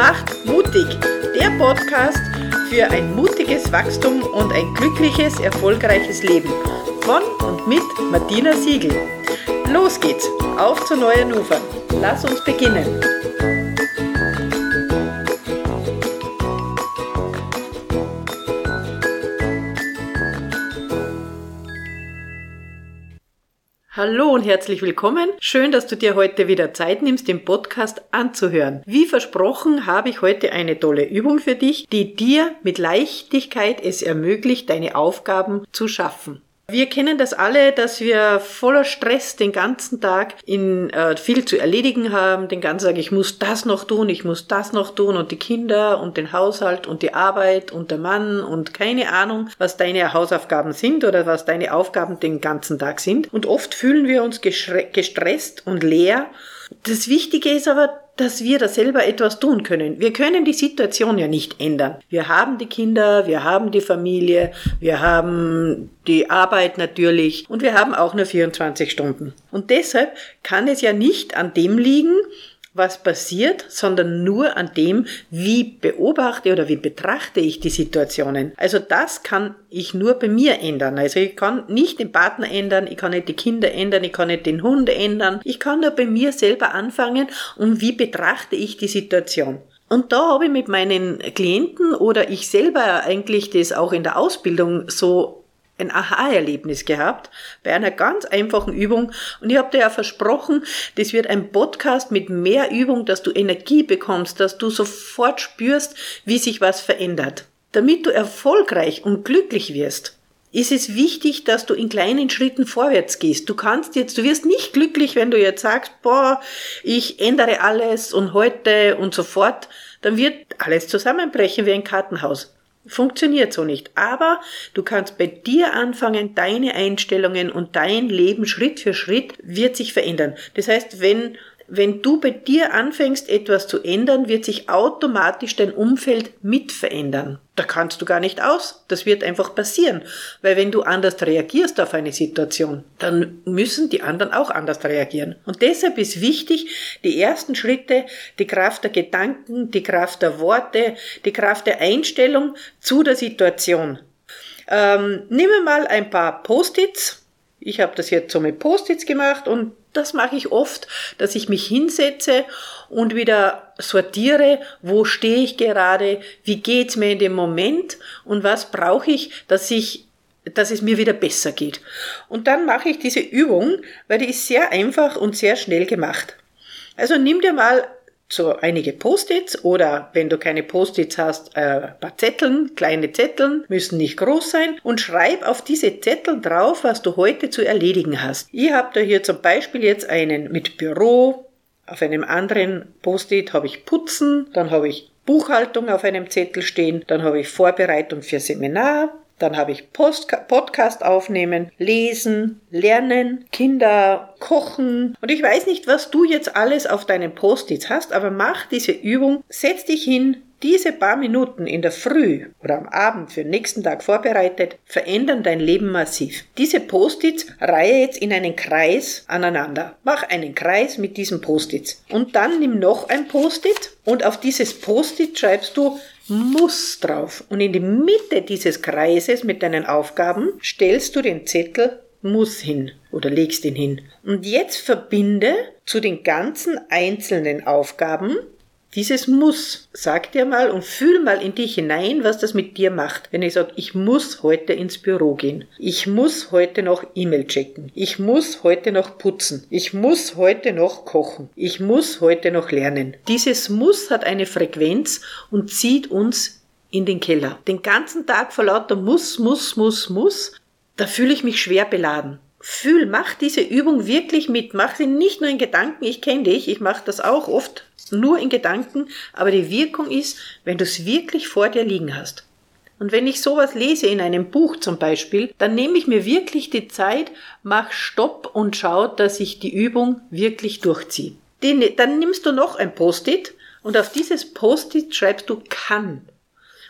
Macht mutig, der Podcast für ein mutiges Wachstum und ein glückliches, erfolgreiches Leben. Von und mit Martina Siegel. Los geht's, auf zu neuen Ufern. Lass uns beginnen. Hallo und herzlich willkommen. Schön, dass du dir heute wieder Zeit nimmst, den Podcast anzuhören. Wie versprochen habe ich heute eine tolle Übung für dich, die dir mit Leichtigkeit es ermöglicht, deine Aufgaben zu schaffen. Wir kennen das alle, dass wir voller Stress den ganzen Tag in äh, viel zu erledigen haben, den ganzen Tag, ich muss das noch tun, ich muss das noch tun und die Kinder und den Haushalt und die Arbeit und der Mann und keine Ahnung, was deine Hausaufgaben sind oder was deine Aufgaben den ganzen Tag sind. Und oft fühlen wir uns gestresst und leer. Das Wichtige ist aber, dass wir da selber etwas tun können. Wir können die Situation ja nicht ändern. Wir haben die Kinder, wir haben die Familie, wir haben die Arbeit natürlich und wir haben auch nur 24 Stunden. Und deshalb kann es ja nicht an dem liegen, was passiert, sondern nur an dem, wie beobachte oder wie betrachte ich die Situationen. Also das kann ich nur bei mir ändern. Also ich kann nicht den Partner ändern, ich kann nicht die Kinder ändern, ich kann nicht den Hund ändern. Ich kann nur bei mir selber anfangen und wie betrachte ich die Situation. Und da habe ich mit meinen Klienten oder ich selber eigentlich das auch in der Ausbildung so ein Aha-Erlebnis gehabt bei einer ganz einfachen Übung. Und ich habe dir ja versprochen, das wird ein Podcast mit mehr Übung, dass du Energie bekommst, dass du sofort spürst, wie sich was verändert. Damit du erfolgreich und glücklich wirst, ist es wichtig, dass du in kleinen Schritten vorwärts gehst. Du kannst jetzt, du wirst nicht glücklich, wenn du jetzt sagst, boah, ich ändere alles und heute und sofort, dann wird alles zusammenbrechen wie ein Kartenhaus. Funktioniert so nicht. Aber du kannst bei dir anfangen, deine Einstellungen und dein Leben Schritt für Schritt wird sich verändern. Das heißt, wenn wenn du bei dir anfängst, etwas zu ändern, wird sich automatisch dein Umfeld mit verändern. Da kannst du gar nicht aus. Das wird einfach passieren. Weil wenn du anders reagierst auf eine Situation, dann müssen die anderen auch anders reagieren. Und deshalb ist wichtig, die ersten Schritte, die Kraft der Gedanken, die Kraft der Worte, die Kraft der Einstellung zu der Situation. Ähm, nimm mal ein paar Post-its. Ich habe das jetzt so mit Post-its gemacht und das mache ich oft, dass ich mich hinsetze und wieder sortiere, wo stehe ich gerade, wie geht's mir in dem Moment und was brauche ich, dass ich dass es mir wieder besser geht. Und dann mache ich diese Übung, weil die ist sehr einfach und sehr schnell gemacht. Also nimm dir mal so einige Post-its oder wenn du keine Post-its hast, äh, ein paar Zetteln, kleine Zetteln, müssen nicht groß sein und schreib auf diese Zettel drauf, was du heute zu erledigen hast. Ich habe da hier zum Beispiel jetzt einen mit Büro, auf einem anderen Post-it habe ich Putzen, dann habe ich Buchhaltung auf einem Zettel stehen, dann habe ich Vorbereitung für Seminar, dann habe ich Post Podcast aufnehmen, lesen, lernen, Kinder kochen. Und ich weiß nicht, was du jetzt alles auf deinen Post-its hast, aber mach diese Übung, setz dich hin, diese paar Minuten in der Früh oder am Abend für den nächsten Tag vorbereitet, verändern dein Leben massiv. Diese Post-its reihe jetzt in einen Kreis aneinander. Mach einen Kreis mit diesen Post-its. Und dann nimm noch ein Post-it und auf dieses Post-it schreibst du muss drauf. Und in die Mitte dieses Kreises mit deinen Aufgaben stellst du den Zettel muss hin oder legst ihn hin. Und jetzt verbinde zu den ganzen einzelnen Aufgaben dieses Muss, sag dir mal und fühl mal in dich hinein, was das mit dir macht. Wenn ich sage, ich muss heute ins Büro gehen. Ich muss heute noch E-Mail checken. Ich muss heute noch putzen. Ich muss heute noch kochen. Ich muss heute noch lernen. Dieses Muss hat eine Frequenz und zieht uns in den Keller. Den ganzen Tag vor lauter Muss, Muss, Muss, Muss, da fühle ich mich schwer beladen. Fühl, mach diese Übung wirklich mit. Mach sie nicht nur in Gedanken. Ich kenne dich, ich mache das auch oft nur in Gedanken, aber die Wirkung ist, wenn du es wirklich vor dir liegen hast. Und wenn ich sowas lese in einem Buch zum Beispiel, dann nehme ich mir wirklich die Zeit, mach Stopp und schau, dass ich die Übung wirklich durchziehe. dann nimmst du noch ein Post-it und auf dieses Post-it schreibst du kann.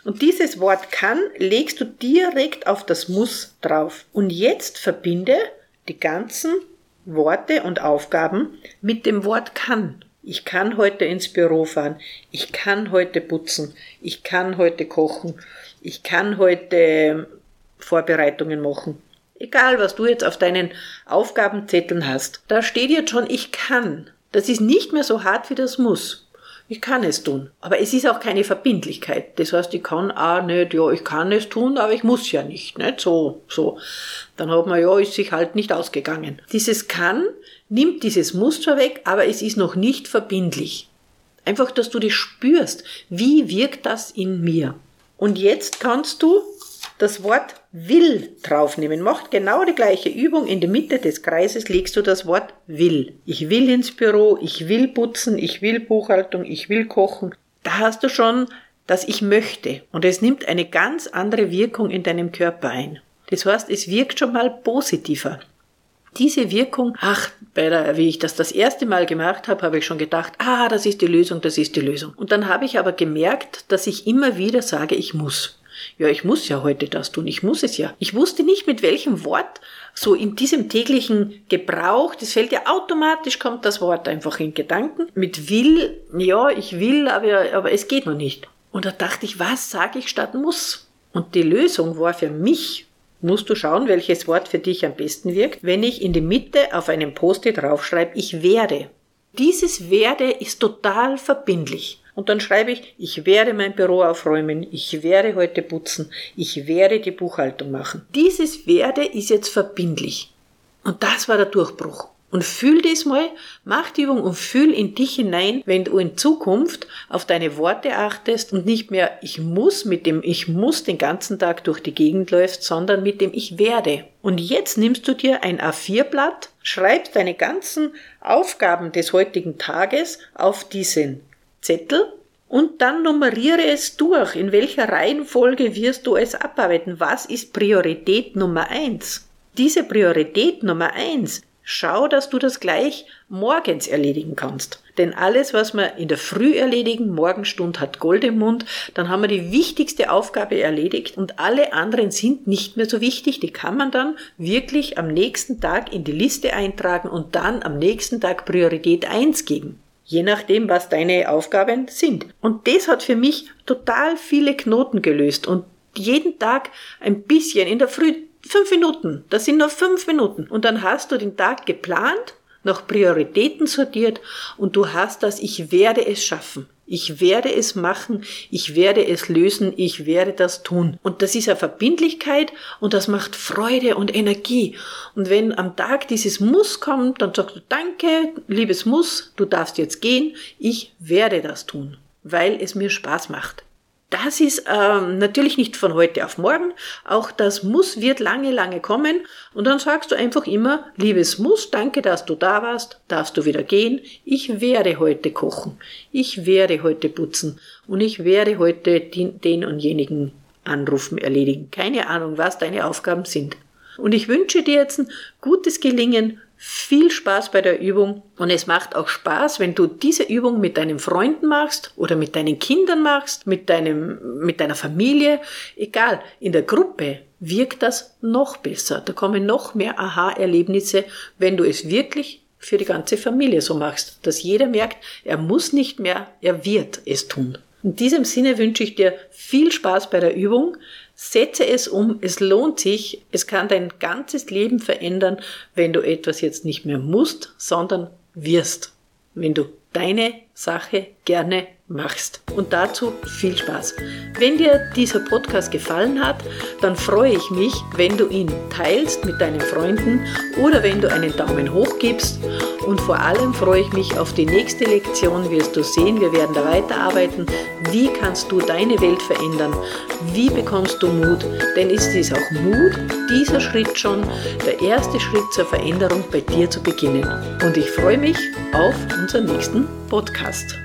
Und dieses Wort kann legst du direkt auf das Muss drauf. Und jetzt verbinde die ganzen Worte und Aufgaben mit dem Wort kann. Ich kann heute ins Büro fahren. Ich kann heute putzen. Ich kann heute kochen. Ich kann heute Vorbereitungen machen. Egal, was du jetzt auf deinen Aufgabenzetteln hast. Da steht jetzt schon, ich kann. Das ist nicht mehr so hart wie das muss. Ich kann es tun. Aber es ist auch keine Verbindlichkeit. Das heißt, ich kann auch nicht, ja, ich kann es tun, aber ich muss ja nicht. Nicht so, so. Dann hat man, ja, ist sich halt nicht ausgegangen. Dieses kann nimmt dieses Muster weg, aber es ist noch nicht verbindlich. Einfach, dass du das spürst. Wie wirkt das in mir? Und jetzt kannst du das Wort will draufnehmen. Macht genau die gleiche Übung. In der Mitte des Kreises legst du das Wort will. Ich will ins Büro, ich will putzen, ich will Buchhaltung, ich will kochen. Da hast du schon das Ich möchte. Und es nimmt eine ganz andere Wirkung in deinem Körper ein. Das heißt, es wirkt schon mal positiver. Diese Wirkung, ach, bei der, wie ich das das erste Mal gemacht habe, habe ich schon gedacht, ah, das ist die Lösung, das ist die Lösung. Und dann habe ich aber gemerkt, dass ich immer wieder sage, ich muss. Ja, ich muss ja heute das tun, ich muss es ja. Ich wusste nicht, mit welchem Wort so in diesem täglichen Gebrauch, das fällt ja automatisch, kommt das Wort einfach in Gedanken. Mit will, ja, ich will, aber, aber es geht noch nicht. Und da dachte ich, was sage ich statt muss? Und die Lösung war für mich, musst du schauen, welches Wort für dich am besten wirkt, wenn ich in die Mitte auf einem Post-it draufschreibe, ich werde. Dieses werde ist total verbindlich. Und dann schreibe ich, ich werde mein Büro aufräumen, ich werde heute putzen, ich werde die Buchhaltung machen. Dieses werde ist jetzt verbindlich. Und das war der Durchbruch. Und fühl das mal, mach die Übung und fühl in dich hinein, wenn du in Zukunft auf deine Worte achtest und nicht mehr ich muss mit dem ich muss den ganzen Tag durch die Gegend läufst, sondern mit dem ich werde. Und jetzt nimmst du dir ein A4-Blatt, schreibst deine ganzen Aufgaben des heutigen Tages auf diesen Zettel und dann nummeriere es durch. In welcher Reihenfolge wirst du es abarbeiten? Was ist Priorität Nummer eins? Diese Priorität Nummer eins Schau, dass du das gleich morgens erledigen kannst. Denn alles, was wir in der Früh erledigen, Morgenstund hat Gold im Mund, dann haben wir die wichtigste Aufgabe erledigt und alle anderen sind nicht mehr so wichtig. Die kann man dann wirklich am nächsten Tag in die Liste eintragen und dann am nächsten Tag Priorität 1 geben. Je nachdem, was deine Aufgaben sind. Und das hat für mich total viele Knoten gelöst und jeden Tag ein bisschen in der Früh Fünf Minuten, das sind nur fünf Minuten. Und dann hast du den Tag geplant, nach Prioritäten sortiert und du hast das, ich werde es schaffen. Ich werde es machen, ich werde es lösen, ich werde das tun. Und das ist eine Verbindlichkeit und das macht Freude und Energie. Und wenn am Tag dieses Muss kommt, dann sagst du, danke, liebes Muss, du darfst jetzt gehen, ich werde das tun, weil es mir Spaß macht. Das ist ähm, natürlich nicht von heute auf morgen. Auch das Muss wird lange, lange kommen. Und dann sagst du einfach immer, liebes Muss, danke, dass du da warst, darfst du wieder gehen. Ich werde heute kochen. Ich werde heute putzen. Und ich werde heute den, und jenigen anrufen, erledigen. Keine Ahnung, was deine Aufgaben sind. Und ich wünsche dir jetzt ein gutes Gelingen viel Spaß bei der Übung und es macht auch Spaß, wenn du diese Übung mit deinen Freunden machst oder mit deinen Kindern machst, mit deinem, mit deiner Familie, egal, in der Gruppe wirkt das noch besser. Da kommen noch mehr Aha-Erlebnisse, wenn du es wirklich für die ganze Familie so machst, dass jeder merkt, er muss nicht mehr, er wird es tun. In diesem Sinne wünsche ich dir viel Spaß bei der Übung. Setze es um, es lohnt sich, es kann dein ganzes Leben verändern, wenn du etwas jetzt nicht mehr musst, sondern wirst, wenn du deine Sache gerne machst. Und dazu viel Spaß. Wenn dir dieser Podcast gefallen hat, dann freue ich mich, wenn du ihn teilst mit deinen Freunden oder wenn du einen Daumen hoch gibst. Und vor allem freue ich mich auf die nächste Lektion, wirst du sehen, wir werden da weiterarbeiten. Wie kannst du deine Welt verändern? Wie bekommst du Mut? Denn es ist auch Mut, dieser Schritt schon, der erste Schritt zur Veränderung bei dir zu beginnen. Und ich freue mich auf unseren nächsten Podcast.